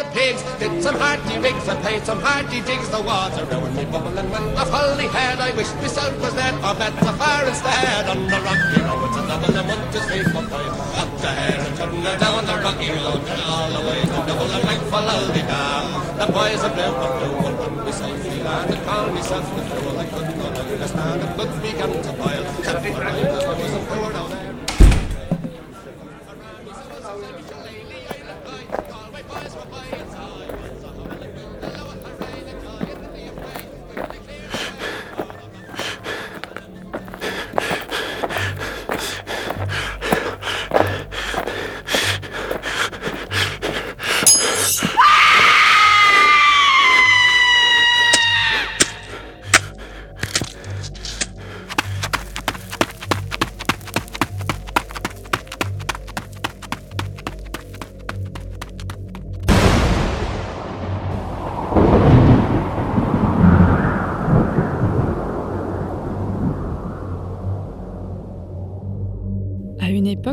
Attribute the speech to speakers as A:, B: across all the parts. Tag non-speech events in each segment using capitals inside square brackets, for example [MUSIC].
A: the pigs. Did some hearty rigs and played some hearty jigs. The wads are ruined me bubbling when the folly had. I wish myself was dead or met the fire instead. On the rocky road, it's another than one, two, three, four, five. Up the head and turn her down the rocky road. All the way to the bull and like for Lully Dam. The boys are blue, but blue will run me safely land. And call myself the fool. I couldn't understand. It put me gun to pile. Set my mind, I
B: wasn't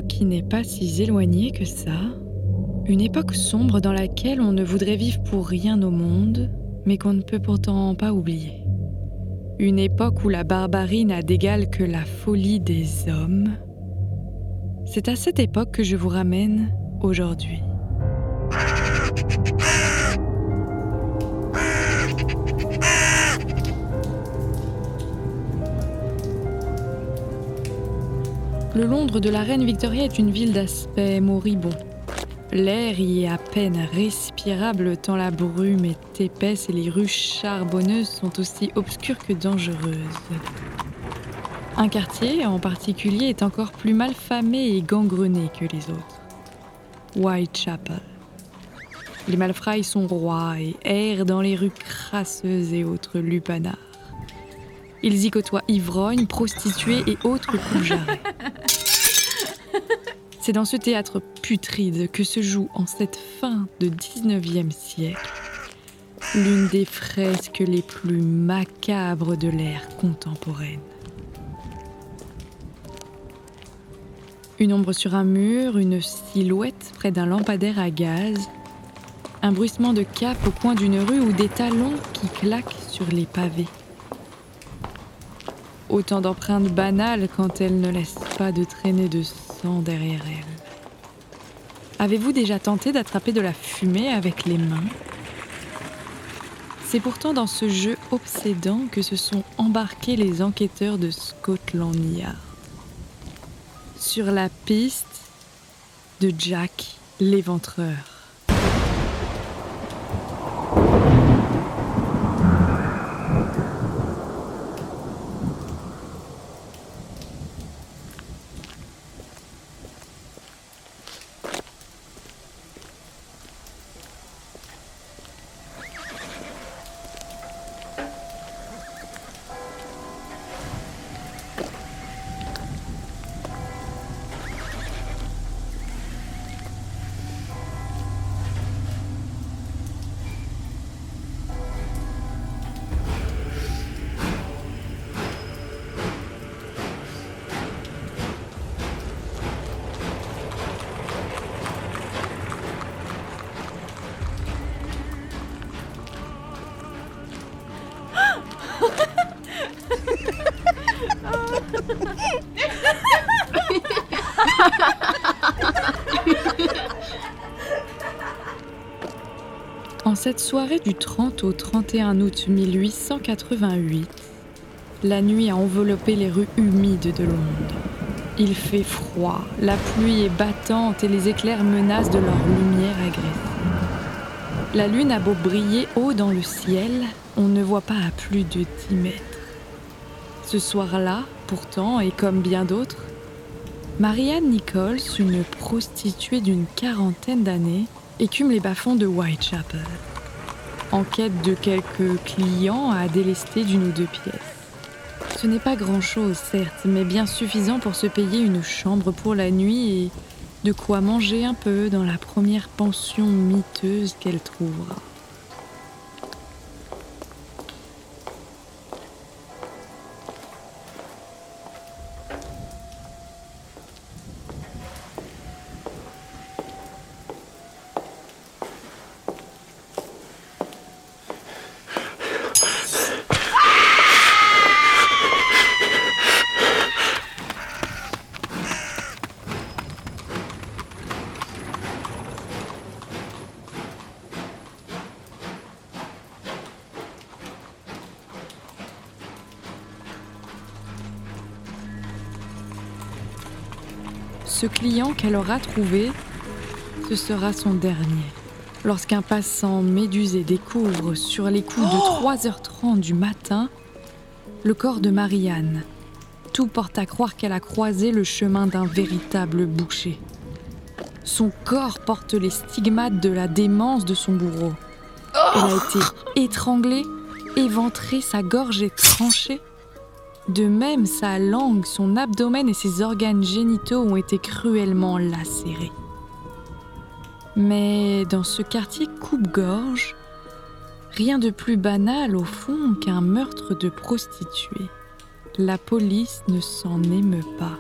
B: qui n'est pas si éloignée que ça, une époque sombre dans laquelle on ne voudrait vivre pour rien au monde, mais qu'on ne peut pourtant pas oublier. Une époque où la barbarie n'a d'égal que la folie des hommes. C'est à cette époque que je vous ramène aujourd'hui. Le Londres de la reine Victoria est une ville d'aspect moribond. L'air y est à peine respirable tant la brume est épaisse et les rues charbonneuses sont aussi obscures que dangereuses. Un quartier en particulier est encore plus mal famé et gangrené que les autres. Whitechapel. Les malfrailles sont rois et errent dans les rues crasseuses et autres lupanards. Ils y côtoient ivrognes, prostituées et autres coups [LAUGHS] C'est dans ce théâtre putride que se joue en cette fin de 19e siècle l'une des fresques les plus macabres de l'ère contemporaine. Une ombre sur un mur, une silhouette près d'un lampadaire à gaz, un bruissement de cap au coin d'une rue ou des talons qui claquent sur les pavés. Autant d'empreintes banales quand elles ne laissent pas de traînées de sang derrière elles. Avez-vous déjà tenté d'attraper de la fumée avec les mains? C'est pourtant dans ce jeu obsédant que se sont embarqués les enquêteurs de Scotland Yard. Sur la piste de Jack l'éventreur. En cette soirée du 30 au 31 août 1888, la nuit a enveloppé les rues humides de Londres. Il fait froid, la pluie est battante et les éclairs menacent de leur lumière agressive. La lune a beau briller haut dans le ciel, on ne voit pas à plus de 10 mètres. Ce soir-là, pourtant, et comme bien d'autres, Marianne Nichols, une prostituée d'une quarantaine d'années, écume les bas-fonds de Whitechapel, en quête de quelques clients à délester d'une ou deux pièces. Ce n'est pas grand-chose, certes, mais bien suffisant pour se payer une chambre pour la nuit et de quoi manger un peu dans la première pension miteuse qu'elle trouvera. Ce client qu'elle aura trouvé, ce sera son dernier. Lorsqu'un passant médusé découvre sur les coups de 3h30 du matin le corps de Marianne, tout porte à croire qu'elle a croisé le chemin d'un véritable boucher. Son corps porte les stigmates de la démence de son bourreau. Elle a été étranglée, éventrée, sa gorge est tranchée. De même, sa langue, son abdomen et ses organes génitaux ont été cruellement lacérés. Mais dans ce quartier coupe-gorge, rien de plus banal au fond qu'un meurtre de prostituée. La police ne s'en émeut pas.